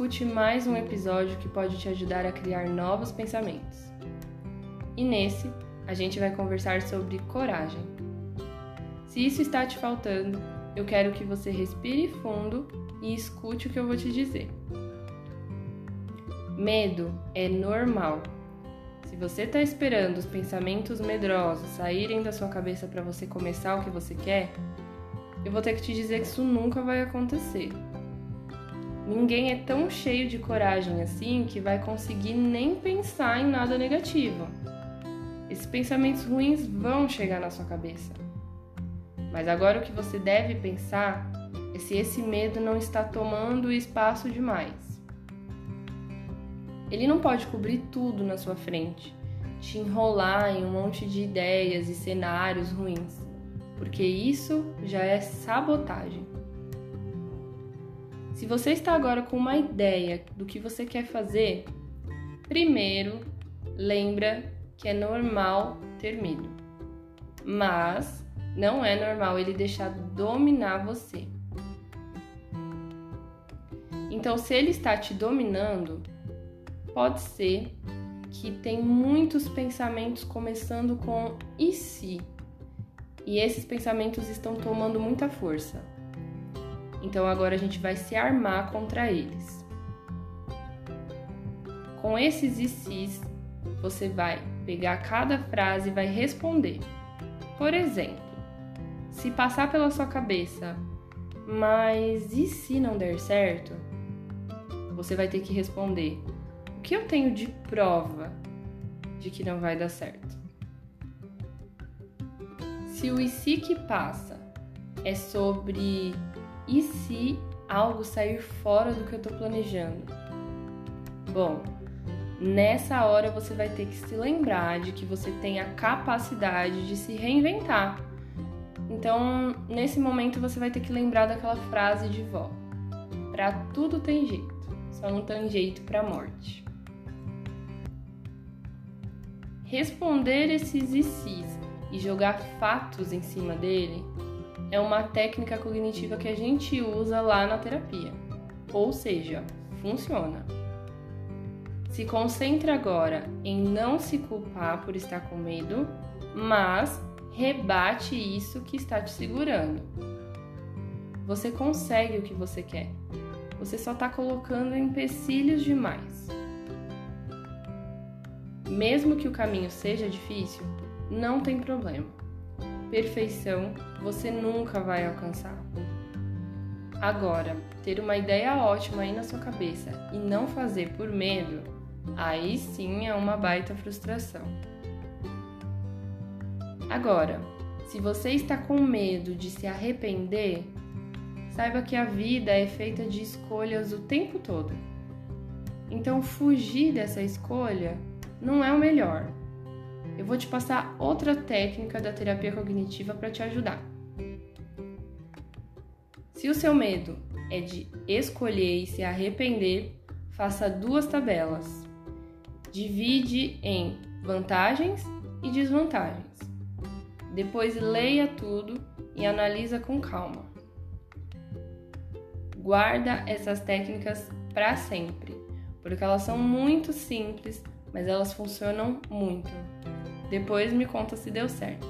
escute mais um episódio que pode te ajudar a criar novos pensamentos. E nesse, a gente vai conversar sobre coragem. Se isso está te faltando, eu quero que você respire fundo e escute o que eu vou te dizer. Medo é normal. Se você está esperando os pensamentos medrosos saírem da sua cabeça para você começar o que você quer, eu vou ter que te dizer que isso nunca vai acontecer. Ninguém é tão cheio de coragem assim que vai conseguir nem pensar em nada negativo. Esses pensamentos ruins vão chegar na sua cabeça. Mas agora o que você deve pensar é se esse medo não está tomando espaço demais. Ele não pode cobrir tudo na sua frente, te enrolar em um monte de ideias e cenários ruins porque isso já é sabotagem. Se você está agora com uma ideia do que você quer fazer, primeiro lembra que é normal ter medo, mas não é normal ele deixar dominar você. Então, se ele está te dominando, pode ser que tem muitos pensamentos começando com e se? e esses pensamentos estão tomando muita força. Então agora a gente vai se armar contra eles. Com esses e sis, você vai pegar cada frase e vai responder. Por exemplo, se passar pela sua cabeça, mas e se não der certo? Você vai ter que responder: o que eu tenho de prova de que não vai dar certo? Se o e se que passa é sobre e se algo sair fora do que eu estou planejando? Bom, nessa hora você vai ter que se lembrar de que você tem a capacidade de se reinventar. Então, nesse momento você vai ter que lembrar daquela frase de vó: Pra tudo tem jeito, só não tem jeito pra morte. Responder esses e e jogar fatos em cima dele é uma técnica cognitiva que a gente usa lá na terapia. Ou seja, funciona. Se concentre agora em não se culpar por estar com medo, mas rebate isso que está te segurando. Você consegue o que você quer. Você só está colocando empecilhos demais. Mesmo que o caminho seja difícil, não tem problema. Perfeição você nunca vai alcançar. Agora, ter uma ideia ótima aí na sua cabeça e não fazer por medo, aí sim é uma baita frustração. Agora, se você está com medo de se arrepender, saiba que a vida é feita de escolhas o tempo todo. Então, fugir dessa escolha não é o melhor eu vou te passar outra técnica da terapia cognitiva para te ajudar. Se o seu medo é de escolher e se arrepender, faça duas tabelas. Divide em vantagens e desvantagens. Depois leia tudo e analisa com calma. Guarda essas técnicas para sempre, porque elas são muito simples, mas elas funcionam muito. Depois me conta se deu certo.